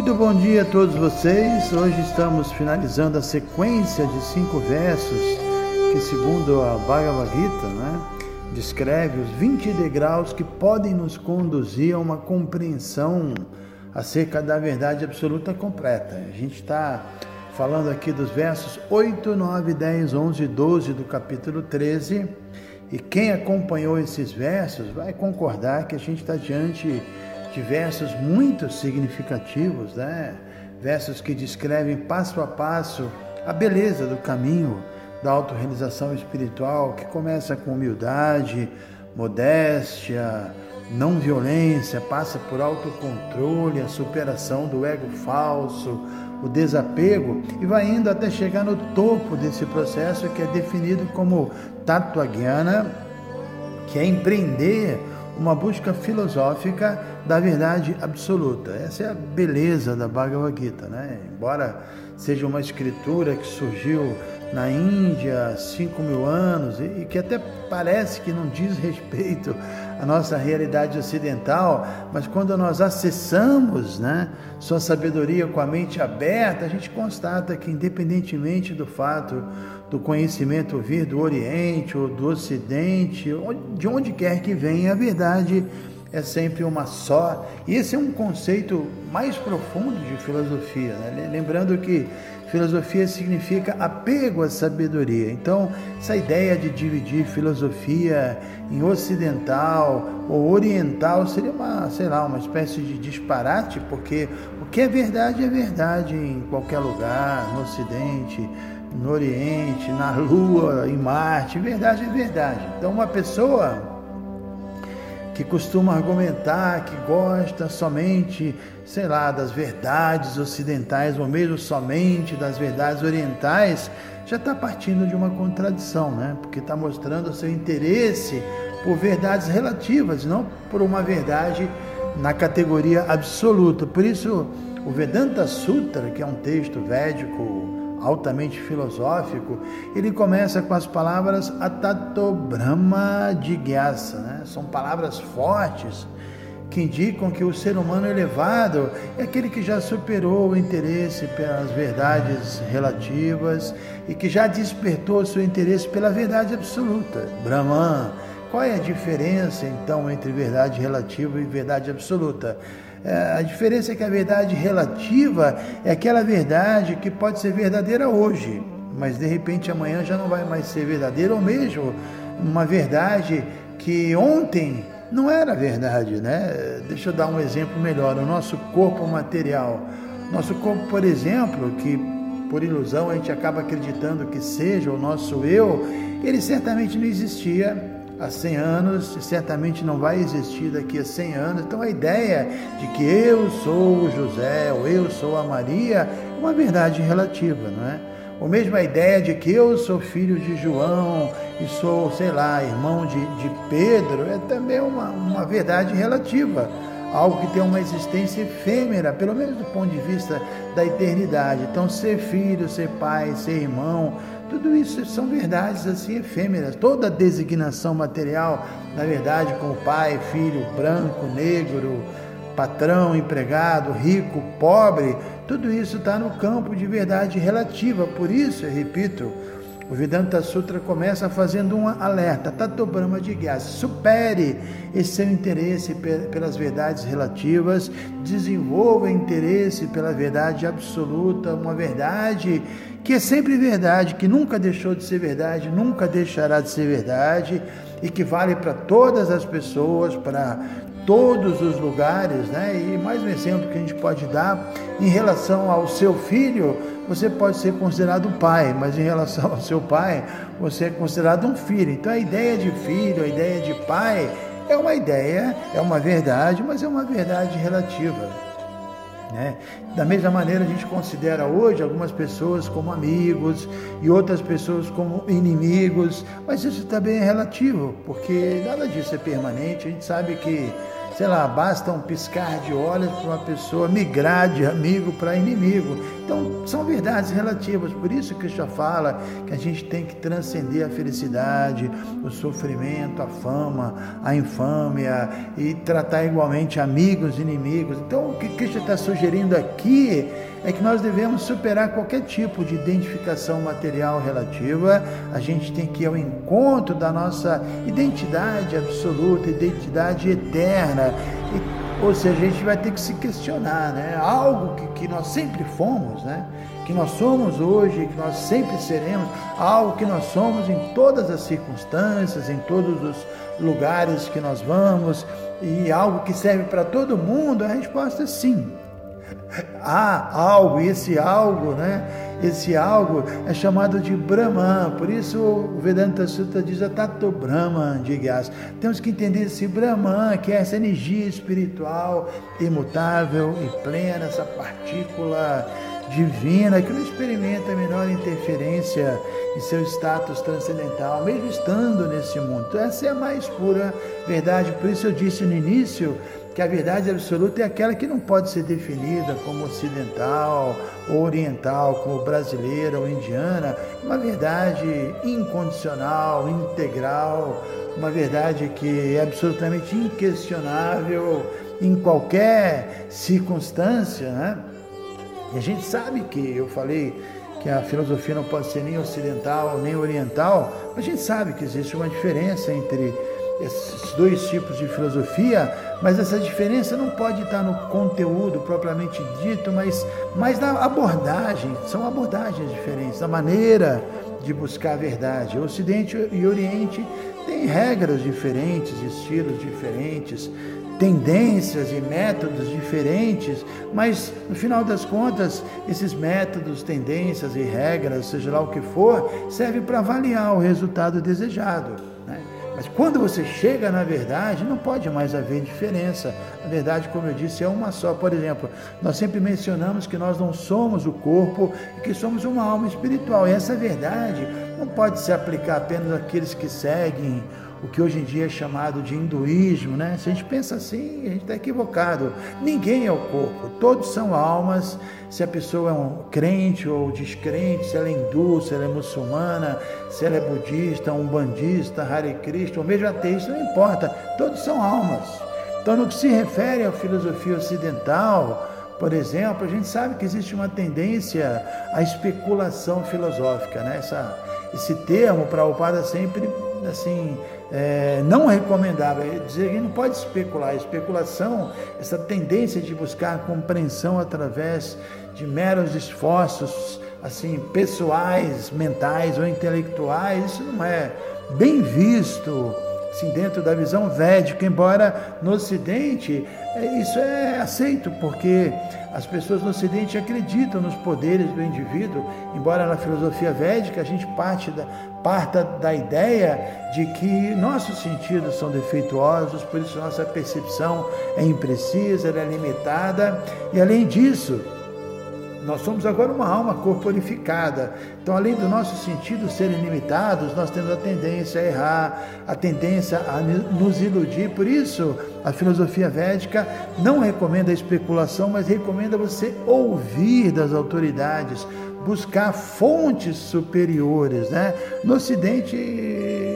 Muito bom dia a todos vocês. Hoje estamos finalizando a sequência de cinco versos que, segundo a Bhagavad Gita, né, descreve os 20 degraus que podem nos conduzir a uma compreensão acerca da verdade absoluta completa. A gente está falando aqui dos versos 8, 9, 10, 11 e 12 do capítulo 13. E quem acompanhou esses versos vai concordar que a gente está diante de versos muito significativos, né? Versos que descrevem passo a passo a beleza do caminho da autorrealização espiritual, que começa com humildade, modéstia, não violência, passa por autocontrole, a superação do ego falso, o desapego e vai indo até chegar no topo desse processo que é definido como Tattva Gyana, que é empreender uma busca filosófica da verdade absoluta. Essa é a beleza da Bhagavad Gita, né? Embora seja uma escritura que surgiu na Índia há 5 mil anos e que até parece que não diz respeito à nossa realidade ocidental, mas quando nós acessamos né, sua sabedoria com a mente aberta, a gente constata que, independentemente do fato do conhecimento vir do Oriente ou do Ocidente, de onde quer que venha, a verdade é sempre uma só. E esse é um conceito mais profundo de filosofia. Né? Lembrando que filosofia significa apego à sabedoria. Então, essa ideia de dividir filosofia em ocidental ou oriental seria uma, sei lá, uma espécie de disparate, porque o que é verdade é verdade em qualquer lugar, no Ocidente, no Oriente, na Lua, em Marte. Verdade é verdade. Então, uma pessoa que costuma argumentar que gosta somente, sei lá, das verdades ocidentais ou mesmo somente das verdades orientais, já está partindo de uma contradição, né? Porque está mostrando o seu interesse por verdades relativas, não por uma verdade na categoria absoluta. Por isso, o Vedanta Sutra, que é um texto védico altamente filosófico, ele começa com as palavras Atato Brahma Jigyasa, né? São palavras fortes que indicam que o ser humano elevado é aquele que já superou o interesse pelas verdades relativas e que já despertou seu interesse pela verdade absoluta, Brahman. Qual é a diferença então entre verdade relativa e verdade absoluta? É, a diferença é que a verdade relativa é aquela verdade que pode ser verdadeira hoje, mas de repente amanhã já não vai mais ser verdadeira, ou mesmo uma verdade que ontem não era verdade, né? Deixa eu dar um exemplo melhor. O nosso corpo material. Nosso corpo, por exemplo, que por ilusão a gente acaba acreditando que seja o nosso eu, ele certamente não existia há 100 anos e certamente não vai existir daqui a 100 anos. Então a ideia de que eu sou o José ou eu sou a Maria é uma verdade relativa, não é? Ou mesmo a ideia de que eu sou filho de João e sou, sei lá, irmão de, de Pedro é também uma, uma verdade relativa algo que tem uma existência efêmera, pelo menos do ponto de vista da eternidade. Então, ser filho, ser pai, ser irmão, tudo isso são verdades assim efêmeras. Toda designação material, na verdade, com pai, filho, branco, negro, patrão, empregado, rico, pobre, tudo isso está no campo de verdade relativa. Por isso, eu repito, o Vedanta Sutra começa fazendo um alerta, Tato Brahma de Gyasa, supere esse seu interesse pelas verdades relativas, desenvolva interesse pela verdade absoluta, uma verdade que é sempre verdade, que nunca deixou de ser verdade, nunca deixará de ser verdade e que vale para todas as pessoas, para todos os lugares, né? E mais um exemplo que a gente pode dar em relação ao seu filho, você pode ser considerado pai, mas em relação ao seu pai, você é considerado um filho. Então a ideia de filho, a ideia de pai é uma ideia, é uma verdade, mas é uma verdade relativa. Né? Da mesma maneira, a gente considera hoje algumas pessoas como amigos e outras pessoas como inimigos, mas isso também é relativo, porque nada disso é permanente. A gente sabe que sei lá, basta um piscar de olhos para uma pessoa migrar de amigo para inimigo. Então, são verdades relativas. Por isso que já fala que a gente tem que transcender a felicidade, o sofrimento, a fama, a infâmia e tratar igualmente amigos e inimigos. Então, o que Cristo está sugerindo aqui é que nós devemos superar qualquer tipo de identificação material relativa. A gente tem que ir ao encontro da nossa identidade absoluta, identidade eterna. E, ou seja, a gente vai ter que se questionar, né? Algo que, que nós sempre fomos, né? Que nós somos hoje, que nós sempre seremos, algo que nós somos em todas as circunstâncias, em todos os lugares que nós vamos, e algo que serve para todo mundo, a resposta é sim há algo, e esse algo, né? Esse algo é chamado de Brahman, por isso o Vedanta Sutra diz Tato Brahman de Gyas. Temos que entender esse Brahman, que é essa energia espiritual imutável e plena, essa partícula divina que não experimenta a menor interferência em seu status transcendental, mesmo estando nesse mundo. Essa é a mais pura verdade. Por isso eu disse no início que a verdade absoluta é aquela que não pode ser definida como ocidental ou oriental, como brasileira ou indiana, uma verdade incondicional, integral, uma verdade que é absolutamente inquestionável em qualquer circunstância, né? E a gente sabe que eu falei que a filosofia não pode ser nem ocidental nem oriental, mas a gente sabe que existe uma diferença entre esses dois tipos de filosofia, mas essa diferença não pode estar no conteúdo propriamente dito, mas, mas na abordagem. São abordagens diferentes, na maneira de buscar a verdade. O Ocidente e Oriente têm regras diferentes, estilos diferentes, tendências e métodos diferentes, mas no final das contas, esses métodos, tendências e regras, seja lá o que for, servem para avaliar o resultado desejado. Mas quando você chega na verdade, não pode mais haver diferença. A verdade, como eu disse, é uma só. Por exemplo, nós sempre mencionamos que nós não somos o corpo e que somos uma alma espiritual. E essa verdade não pode se aplicar apenas àqueles que seguem o que hoje em dia é chamado de hinduísmo, né? Se a gente pensa assim, a gente está equivocado. Ninguém é o corpo, todos são almas. Se a pessoa é um crente ou descrente, se ela é hindu, se ela é muçulmana, se ela é budista, um bandista, Hare Krishna, ou mesmo ateísta, não importa, todos são almas. Então, no que se refere à filosofia ocidental, por exemplo, a gente sabe que existe uma tendência à especulação filosófica, né? Essa, esse termo, Prabhupada sempre assim é, não recomendável. É dizer que não pode especular. A especulação, essa tendência de buscar compreensão através de meros esforços assim pessoais, mentais ou intelectuais, isso não é bem visto assim, dentro da visão védica, embora no Ocidente é, isso é aceito, porque as pessoas no Ocidente acreditam nos poderes do indivíduo, embora na filosofia védica a gente parte da, parta da ideia de que nossos sentidos são defeituosos, por isso nossa percepção é imprecisa, é limitada, e além disso, nós somos agora uma alma corporificada. Então, além dos nossos sentidos serem limitados, nós temos a tendência a errar, a tendência a nos iludir. Por isso, a filosofia védica não recomenda a especulação, mas recomenda você ouvir das autoridades, buscar fontes superiores, né? No Ocidente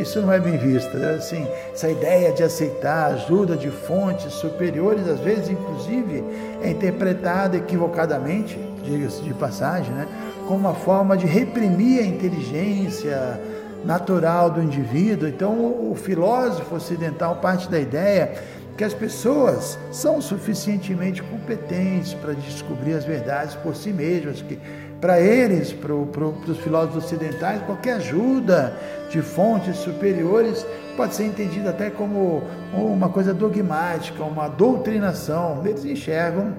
isso não é bem visto, né? assim, essa ideia de aceitar ajuda de fontes superiores, às vezes, inclusive, é interpretada equivocadamente, diga-se de passagem, né? Como uma forma de reprimir a inteligência natural do indivíduo. Então, o filósofo ocidental parte da ideia que as pessoas são suficientemente competentes para descobrir as verdades por si mesmas, que para eles, para pro, os filósofos ocidentais, qualquer ajuda de fontes superiores pode ser entendida até como uma coisa dogmática, uma doutrinação. Eles enxergam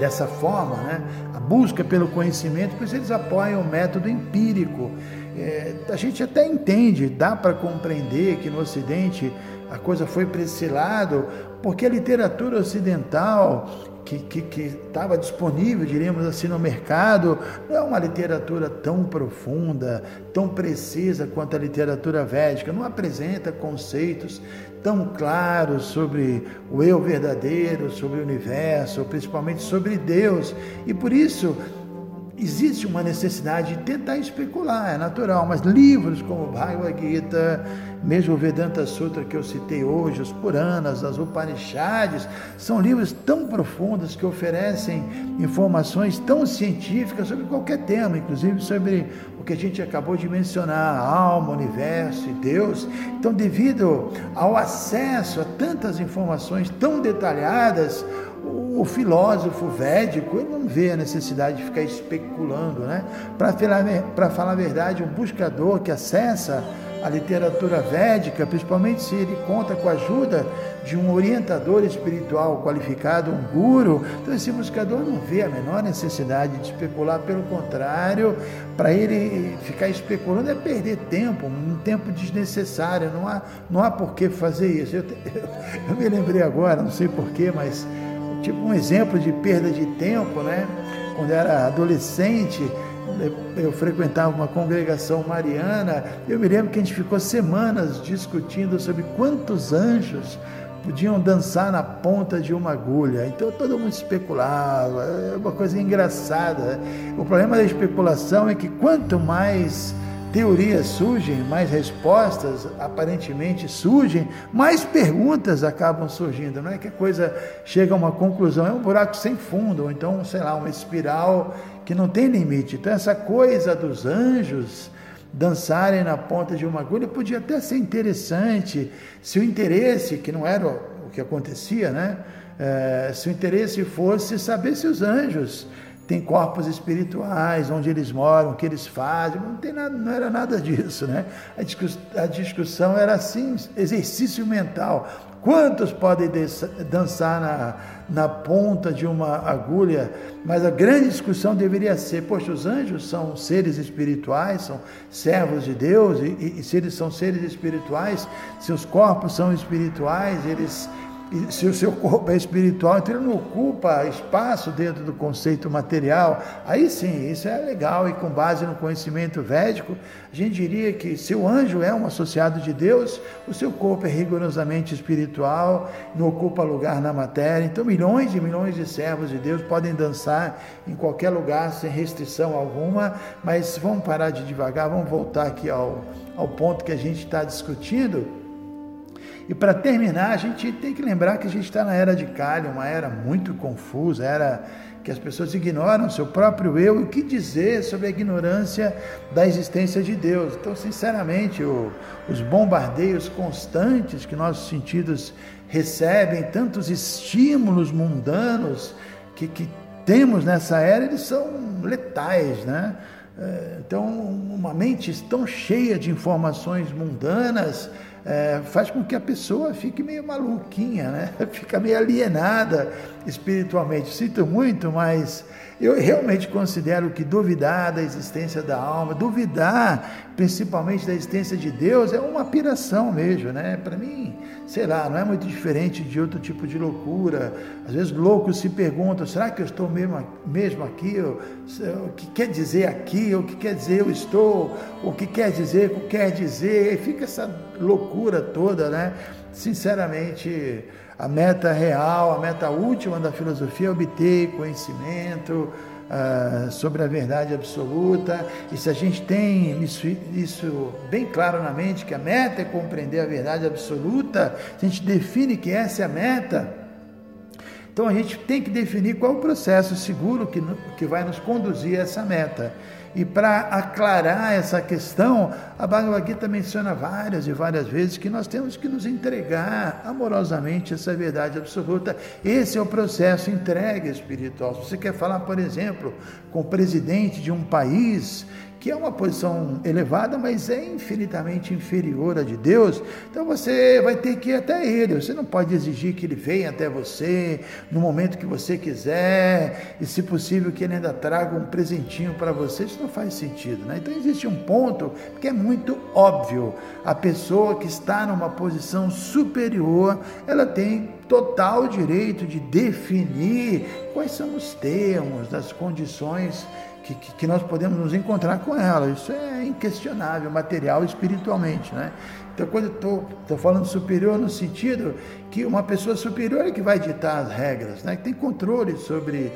dessa forma, né? a busca pelo conhecimento, por isso eles apoiam o método empírico. É, a gente até entende, dá para compreender que no Ocidente a coisa foi para esse lado, porque a literatura ocidental que estava disponível, diríamos assim, no mercado, não é uma literatura tão profunda, tão precisa quanto a literatura védica, não apresenta conceitos tão claros sobre o eu verdadeiro, sobre o universo, principalmente sobre Deus. E por isso existe uma necessidade de tentar especular, é natural, mas livros como Bhagavad Gita, mesmo o Vedanta Sutra que eu citei hoje, os Puranas, as Upanishads, são livros tão profundos que oferecem informações tão científicas sobre qualquer tema, inclusive sobre o que a gente acabou de mencionar, alma, universo e Deus. Então, devido ao acesso a tantas informações tão detalhadas, o filósofo védico ele não vê a necessidade de ficar especulando, né? Para falar, falar a verdade, um buscador que acessa a literatura védica, principalmente se ele conta com a ajuda de um orientador espiritual qualificado, um guru, então esse buscador não vê a menor necessidade de especular, pelo contrário, para ele ficar especulando é perder tempo, um tempo desnecessário, não há, não há por que fazer isso. Eu, eu, eu me lembrei agora, não sei porquê, mas tipo um exemplo de perda de tempo, né? Quando era adolescente, eu frequentava uma congregação mariana, eu me lembro que a gente ficou semanas discutindo sobre quantos anjos podiam dançar na ponta de uma agulha. Então todo mundo especulava, é uma coisa engraçada. O problema da especulação é que quanto mais teorias surgem, mais respostas aparentemente surgem, mais perguntas acabam surgindo. Não é que a coisa chega a uma conclusão, é um buraco sem fundo, ou então, sei lá, uma espiral que não tem limite. Então, essa coisa dos anjos dançarem na ponta de uma agulha podia até ser interessante se o interesse, que não era o que acontecia, né? É, se o interesse fosse saber se os anjos tem corpos espirituais, onde eles moram, o que eles fazem, não, tem nada, não era nada disso, né? A discussão era assim, exercício mental. Quantos podem dançar na, na ponta de uma agulha? Mas a grande discussão deveria ser: poxa, os anjos são seres espirituais, são servos de Deus, e, e, e se eles são seres espirituais, seus corpos são espirituais, eles se o seu corpo é espiritual, então ele não ocupa espaço dentro do conceito material, aí sim, isso é legal e com base no conhecimento védico, a gente diria que se o anjo é um associado de Deus, o seu corpo é rigorosamente espiritual, não ocupa lugar na matéria. Então, milhões e milhões de servos de Deus podem dançar em qualquer lugar sem restrição alguma, mas vamos parar de devagar, vamos voltar aqui ao, ao ponto que a gente está discutindo. E para terminar, a gente tem que lembrar que a gente está na era de Kali, uma era muito confusa, era que as pessoas ignoram seu próprio eu e o que dizer sobre a ignorância da existência de Deus. Então, sinceramente, o, os bombardeios constantes que nossos sentidos recebem, tantos estímulos mundanos que, que temos nessa era, eles são letais, né? É, então, uma mente tão cheia de informações mundanas é, faz com que a pessoa fique meio maluquinha, né? fica meio alienada espiritualmente. Sinto muito, mas eu realmente considero que duvidar da existência da alma, duvidar principalmente da existência de Deus, é uma piração mesmo, né? Para mim, sei lá, não é muito diferente de outro tipo de loucura. Às vezes loucos se perguntam: será que eu estou mesmo, mesmo aqui? O que quer dizer aqui? O que quer dizer eu estou? O que quer dizer o que quer dizer? E fica essa loucura toda, né? Sinceramente a meta real, a meta última da filosofia é obter conhecimento uh, sobre a verdade absoluta. E se a gente tem isso, isso bem claro na mente, que a meta é compreender a verdade absoluta, se a gente define que essa é a meta, então a gente tem que definir qual o processo seguro que, que vai nos conduzir a essa meta. E para aclarar essa questão, a Bhagavad Gita menciona várias e várias vezes que nós temos que nos entregar amorosamente essa verdade absoluta. Esse é o processo entrega espiritual. Se você quer falar, por exemplo, com o presidente de um país que é uma posição elevada, mas é infinitamente inferior à de Deus. Então você vai ter que ir até ele. Você não pode exigir que ele venha até você no momento que você quiser e, se possível, que ele ainda traga um presentinho para você. Isso não faz sentido, né? Então existe um ponto que é muito óbvio. A pessoa que está numa posição superior, ela tem total direito de definir quais são os termos, das condições que, que, nós podemos nos encontrar com ela. Isso é inquestionável, material espiritualmente. Né? Então, quando estou falando superior no sentido que uma pessoa superior é que vai ditar as regras, né? que tem controle sobre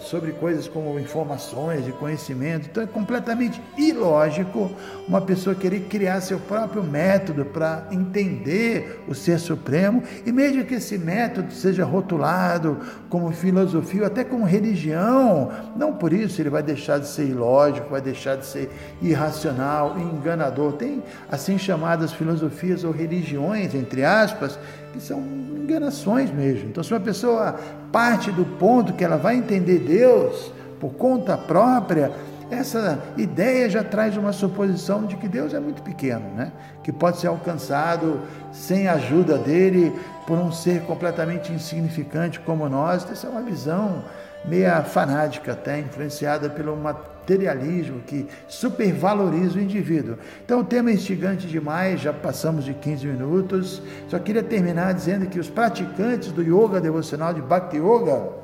sobre coisas como informações e conhecimento. Então é completamente ilógico uma pessoa querer criar seu próprio método para entender o ser supremo, e mesmo que esse método seja rotulado como filosofia, até como religião, não por isso ele vai deixar de ser ilógico, vai deixar de ser irracional enganador. Tem assim chamadas filosofias ou religiões, entre aspas, que são enganações mesmo. Então, se uma pessoa parte do ponto que ela vai entender Deus por conta própria, essa ideia já traz uma suposição de que Deus é muito pequeno, né? que pode ser alcançado sem a ajuda dele por um ser completamente insignificante como nós. Essa é uma visão meia fanática, até influenciada pelo materialismo que supervaloriza o indivíduo. Então o tema é instigante demais, já passamos de 15 minutos. Só queria terminar dizendo que os praticantes do yoga devocional de Bhakti Yoga,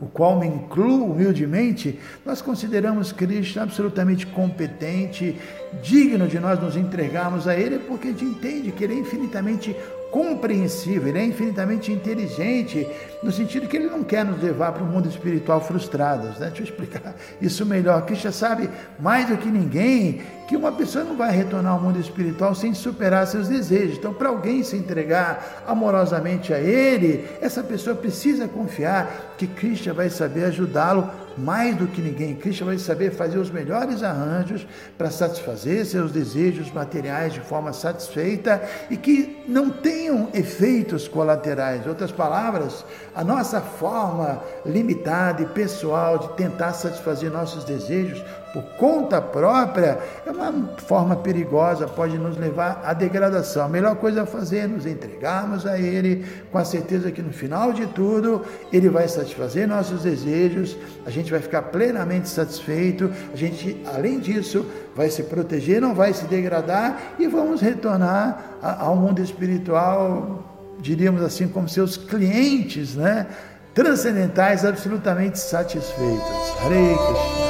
o qual me incluo humildemente, nós consideramos Cristo absolutamente competente, digno de nós nos entregarmos a Ele, porque a gente entende que Ele é infinitamente compreensível, ele é infinitamente inteligente, no sentido que ele não quer nos levar para um mundo espiritual frustrados. Né? Deixa eu explicar isso melhor. Cristo sabe mais do que ninguém que uma pessoa não vai retornar ao mundo espiritual sem superar seus desejos. Então, para alguém se entregar amorosamente a Ele, essa pessoa precisa confiar que Cristo vai saber ajudá-lo mais do que ninguém. Cristo vai saber fazer os melhores arranjos para satisfazer seus desejos materiais de forma satisfeita e que não tenham efeitos colaterais. Em outras palavras, a nossa forma limitada e pessoal de tentar satisfazer nossos desejos por conta própria é uma forma perigosa, pode nos levar à degradação. A melhor coisa a fazer é nos entregarmos a Ele, com a certeza que no final de tudo Ele vai satisfazer nossos desejos, a gente vai ficar plenamente satisfeito, a gente, além disso, vai se proteger, não vai se degradar e vamos retornar ao mundo espiritual, diríamos assim, como seus clientes, né? Transcendentais, absolutamente satisfeitos. Hare Krishna.